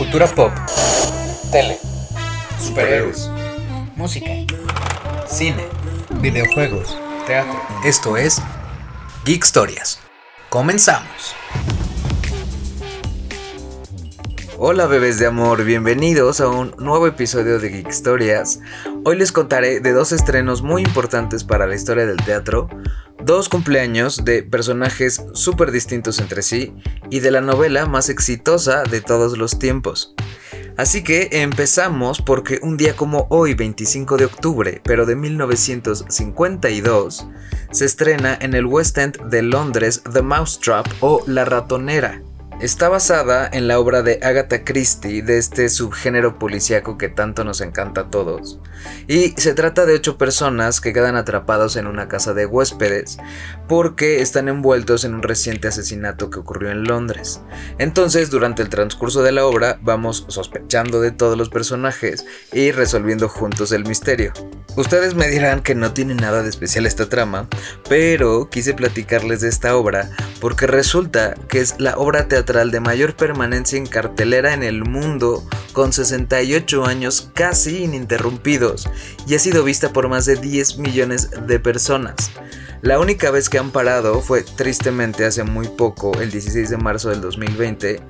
Cultura pop, Tele. superhéroes, música, cine, videojuegos, teatro. Esto es Geek Historias. Comenzamos. Hola bebés de amor, bienvenidos a un nuevo episodio de Geek Historias. Hoy les contaré de dos estrenos muy importantes para la historia del teatro, dos cumpleaños de personajes súper distintos entre sí y de la novela más exitosa de todos los tiempos. Así que empezamos porque un día como hoy, 25 de octubre, pero de 1952, se estrena en el West End de Londres The Mousetrap o La Ratonera. Está basada en la obra de Agatha Christie de este subgénero policíaco que tanto nos encanta a todos. Y se trata de ocho personas que quedan atrapados en una casa de huéspedes porque están envueltos en un reciente asesinato que ocurrió en Londres. Entonces, durante el transcurso de la obra, vamos sospechando de todos los personajes y resolviendo juntos el misterio. Ustedes me dirán que no tiene nada de especial esta trama, pero quise platicarles de esta obra porque resulta que es la obra teatral de mayor permanencia en cartelera en el mundo, con 68 años casi ininterrumpidos, y ha sido vista por más de 10 millones de personas. La única vez que han parado fue tristemente hace muy poco, el 16 de marzo del 2020,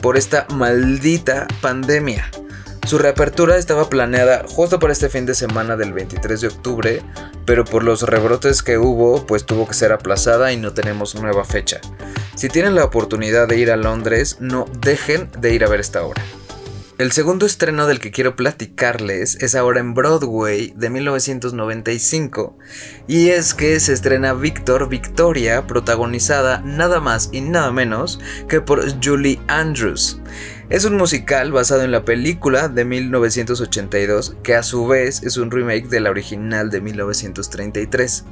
por esta maldita pandemia. Su reapertura estaba planeada justo para este fin de semana del 23 de octubre, pero por los rebrotes que hubo, pues tuvo que ser aplazada y no tenemos nueva fecha. Si tienen la oportunidad de ir a Londres, no dejen de ir a ver esta obra. El segundo estreno del que quiero platicarles es ahora en Broadway de 1995 y es que se estrena Victor Victoria protagonizada nada más y nada menos que por Julie Andrews. Es un musical basado en la película de 1982 que a su vez es un remake de la original de 1933.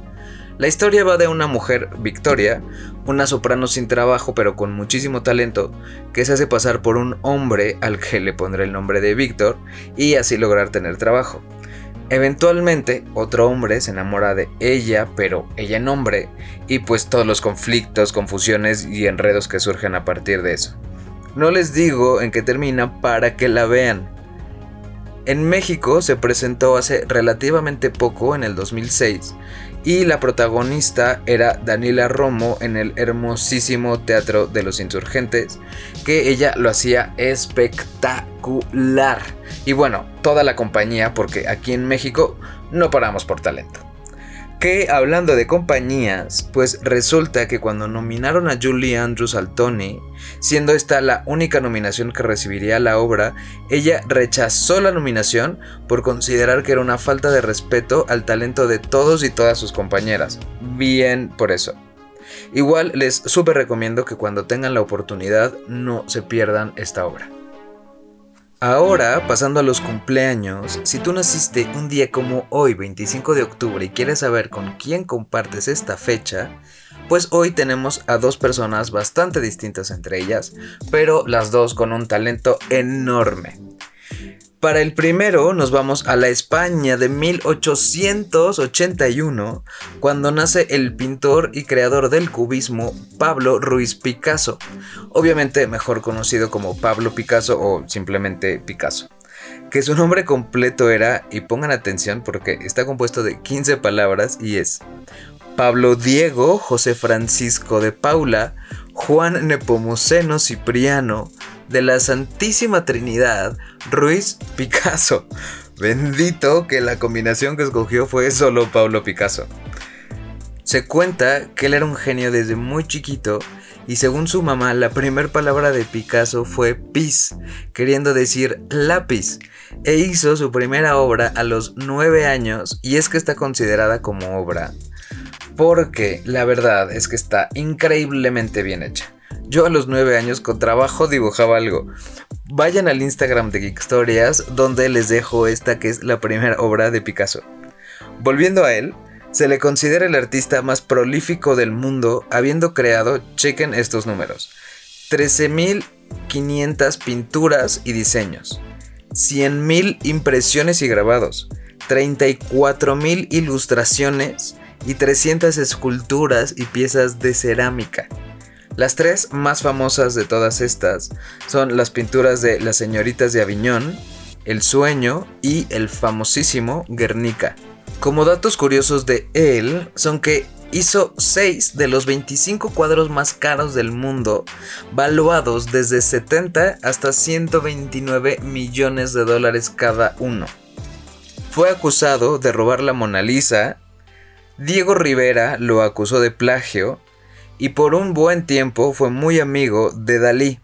La historia va de una mujer, Victoria, una soprano sin trabajo pero con muchísimo talento, que se hace pasar por un hombre al que le pondrá el nombre de Víctor y así lograr tener trabajo. Eventualmente, otro hombre se enamora de ella, pero ella en hombre, y pues todos los conflictos, confusiones y enredos que surgen a partir de eso. No les digo en qué termina para que la vean. En México se presentó hace relativamente poco, en el 2006, y la protagonista era Daniela Romo en el hermosísimo Teatro de los Insurgentes, que ella lo hacía espectacular. Y bueno, toda la compañía, porque aquí en México no paramos por talento. Que hablando de compañías, pues resulta que cuando nominaron a Julie Andrews al Tony, siendo esta la única nominación que recibiría la obra, ella rechazó la nominación por considerar que era una falta de respeto al talento de todos y todas sus compañeras. Bien por eso. Igual les súper recomiendo que cuando tengan la oportunidad no se pierdan esta obra. Ahora, pasando a los cumpleaños, si tú naciste un día como hoy, 25 de octubre, y quieres saber con quién compartes esta fecha, pues hoy tenemos a dos personas bastante distintas entre ellas, pero las dos con un talento enorme. Para el primero nos vamos a la España de 1881, cuando nace el pintor y creador del cubismo Pablo Ruiz Picasso, obviamente mejor conocido como Pablo Picasso o simplemente Picasso. Que su nombre completo era, y pongan atención porque está compuesto de 15 palabras y es Pablo Diego José Francisco de Paula, Juan Nepomuceno Cipriano, de la Santísima Trinidad, Ruiz Picasso. Bendito que la combinación que escogió fue solo Pablo Picasso. Se cuenta que él era un genio desde muy chiquito y según su mamá la primera palabra de Picasso fue pis, queriendo decir lápiz, e hizo su primera obra a los 9 años y es que está considerada como obra porque la verdad es que está increíblemente bien hecha. Yo a los 9 años con trabajo dibujaba algo. Vayan al Instagram de Geek Stories donde les dejo esta que es la primera obra de Picasso. Volviendo a él, se le considera el artista más prolífico del mundo habiendo creado, chequen estos números, 13.500 pinturas y diseños, 100.000 impresiones y grabados, 34.000 ilustraciones y 300 esculturas y piezas de cerámica. Las tres más famosas de todas estas son las pinturas de Las señoritas de Aviñón, El sueño y el famosísimo Guernica. Como datos curiosos de él son que hizo 6 de los 25 cuadros más caros del mundo, valuados desde 70 hasta 129 millones de dólares cada uno. Fue acusado de robar la Mona Lisa, Diego Rivera lo acusó de plagio y por un buen tiempo fue muy amigo de Dalí.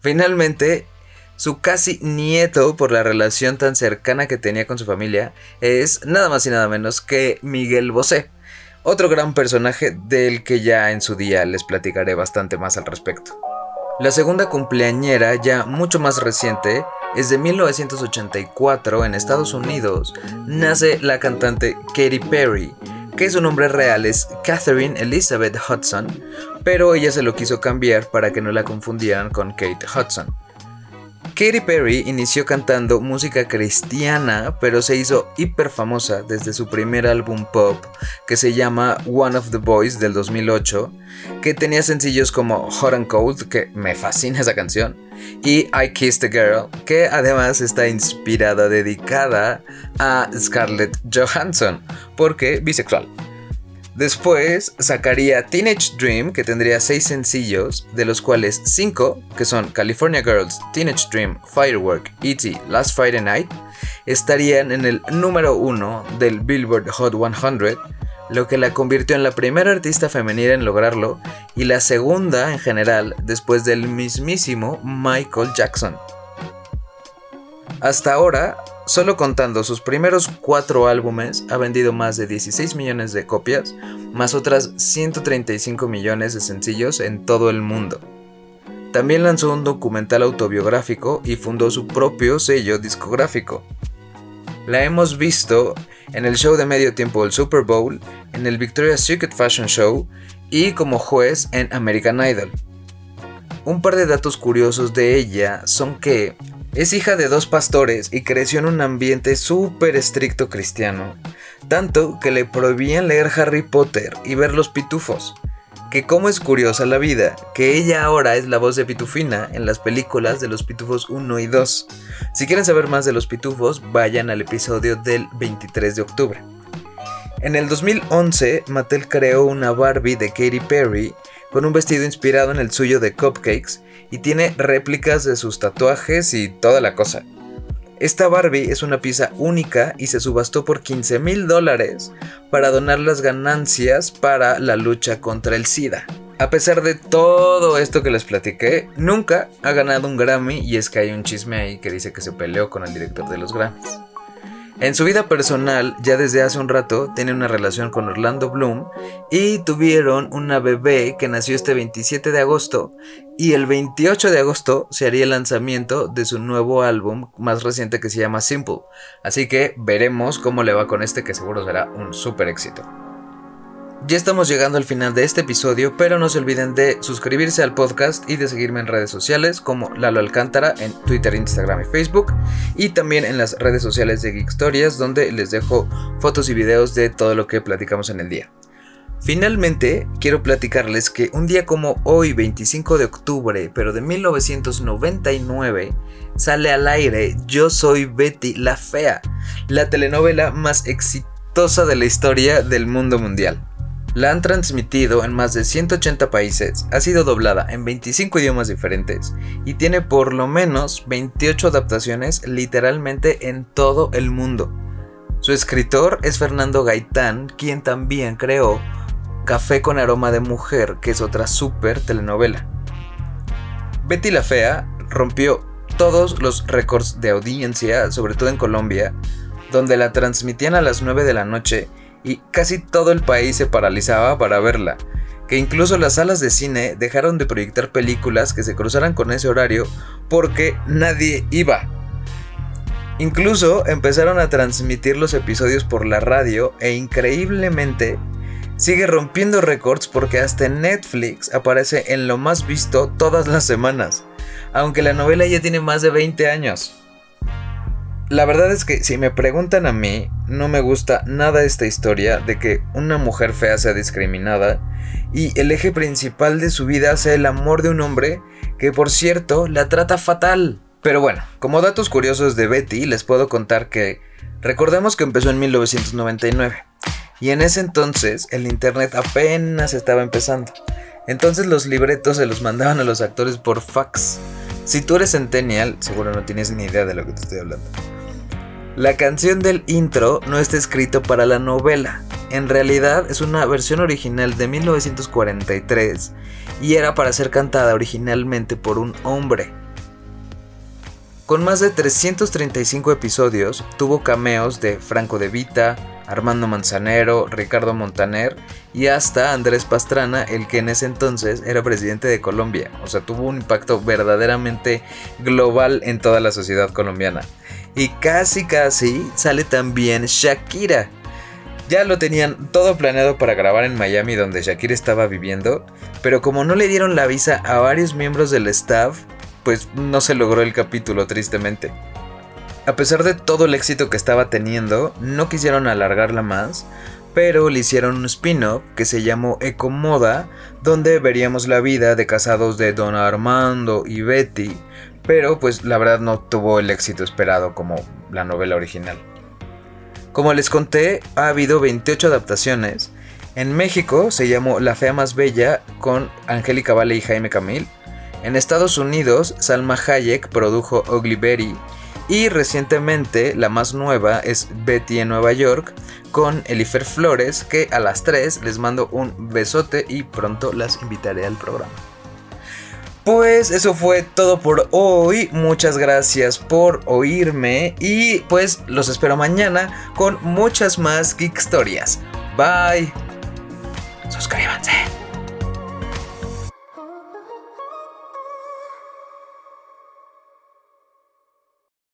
Finalmente, su casi nieto, por la relación tan cercana que tenía con su familia, es nada más y nada menos que Miguel Bosé, otro gran personaje del que ya en su día les platicaré bastante más al respecto. La segunda cumpleañera, ya mucho más reciente, es de 1984 en Estados Unidos. Nace la cantante Katy Perry, que su nombre real es Catherine Elizabeth Hudson, pero ella se lo quiso cambiar para que no la confundieran con Kate Hudson. Katy Perry inició cantando música cristiana, pero se hizo hiper famosa desde su primer álbum pop, que se llama One of the Boys del 2008, que tenía sencillos como Hot and Cold, que me fascina esa canción, y I Kissed a Girl, que además está inspirada, dedicada a Scarlett Johansson, porque bisexual. Después sacaría Teenage Dream, que tendría 6 sencillos, de los cuales 5, que son California Girls, Teenage Dream, Firework, E.T., Last Friday Night, estarían en el número 1 del Billboard Hot 100, lo que la convirtió en la primera artista femenina en lograrlo y la segunda en general después del mismísimo Michael Jackson. Hasta ahora, Solo contando sus primeros cuatro álbumes, ha vendido más de 16 millones de copias, más otras 135 millones de sencillos en todo el mundo. También lanzó un documental autobiográfico y fundó su propio sello discográfico. La hemos visto en el show de medio tiempo del Super Bowl, en el Victoria's Secret Fashion Show y como juez en American Idol. Un par de datos curiosos de ella son que es hija de dos pastores y creció en un ambiente súper estricto cristiano, tanto que le prohibían leer Harry Potter y ver los pitufos. Que como es curiosa la vida, que ella ahora es la voz de Pitufina en las películas de los Pitufos 1 y 2. Si quieren saber más de los Pitufos, vayan al episodio del 23 de octubre. En el 2011, Mattel creó una Barbie de Katy Perry con un vestido inspirado en el suyo de Cupcakes y tiene réplicas de sus tatuajes y toda la cosa. Esta Barbie es una pieza única y se subastó por 15 mil dólares para donar las ganancias para la lucha contra el SIDA. A pesar de todo esto que les platiqué, nunca ha ganado un Grammy y es que hay un chisme ahí que dice que se peleó con el director de los Grammys. En su vida personal, ya desde hace un rato, tiene una relación con Orlando Bloom y tuvieron una bebé que nació este 27 de agosto y el 28 de agosto se haría el lanzamiento de su nuevo álbum más reciente que se llama Simple. Así que veremos cómo le va con este que seguro será un super éxito. Ya estamos llegando al final de este episodio, pero no se olviden de suscribirse al podcast y de seguirme en redes sociales como Lalo Alcántara en Twitter, Instagram y Facebook, y también en las redes sociales de Geek Stories, donde les dejo fotos y videos de todo lo que platicamos en el día. Finalmente, quiero platicarles que un día como hoy, 25 de octubre, pero de 1999, sale al aire Yo Soy Betty la Fea, la telenovela más exitosa de la historia del mundo mundial. La han transmitido en más de 180 países, ha sido doblada en 25 idiomas diferentes y tiene por lo menos 28 adaptaciones literalmente en todo el mundo. Su escritor es Fernando Gaitán, quien también creó Café con aroma de mujer, que es otra super telenovela. Betty la Fea rompió todos los récords de audiencia, sobre todo en Colombia, donde la transmitían a las 9 de la noche y casi todo el país se paralizaba para verla, que incluso las salas de cine dejaron de proyectar películas que se cruzaran con ese horario porque nadie iba. Incluso empezaron a transmitir los episodios por la radio e increíblemente sigue rompiendo récords porque hasta Netflix aparece en lo más visto todas las semanas, aunque la novela ya tiene más de 20 años. La verdad es que si me preguntan a mí, no me gusta nada esta historia de que una mujer fea sea discriminada y el eje principal de su vida sea el amor de un hombre que por cierto la trata fatal. Pero bueno, como datos curiosos de Betty les puedo contar que recordemos que empezó en 1999 y en ese entonces el internet apenas estaba empezando. Entonces los libretos se los mandaban a los actores por fax. Si tú eres centennial, seguro no tienes ni idea de lo que te estoy hablando. La canción del intro no está escrito para la novela. En realidad es una versión original de 1943 y era para ser cantada originalmente por un hombre. Con más de 335 episodios, tuvo cameos de Franco de Vita, Armando Manzanero, Ricardo Montaner y hasta Andrés Pastrana, el que en ese entonces era presidente de Colombia. O sea, tuvo un impacto verdaderamente global en toda la sociedad colombiana. Y casi casi sale también Shakira. Ya lo tenían todo planeado para grabar en Miami donde Shakira estaba viviendo, pero como no le dieron la visa a varios miembros del staff, pues no se logró el capítulo tristemente. A pesar de todo el éxito que estaba teniendo, no quisieron alargarla más, pero le hicieron un spin-off que se llamó Ecomoda, donde veríamos la vida de casados de Don Armando y Betty, pero pues la verdad no tuvo el éxito esperado como la novela original. Como les conté, ha habido 28 adaptaciones. En México se llamó La Fea Más Bella con Angélica Vale y Jaime Camil. En Estados Unidos, Salma Hayek produjo Ugly y recientemente la más nueva es Betty en Nueva York con Elifer Flores, que a las 3 les mando un besote y pronto las invitaré al programa. Pues eso fue todo por hoy. Muchas gracias por oírme y pues los espero mañana con muchas más Geek Historias. Bye. Suscríbanse.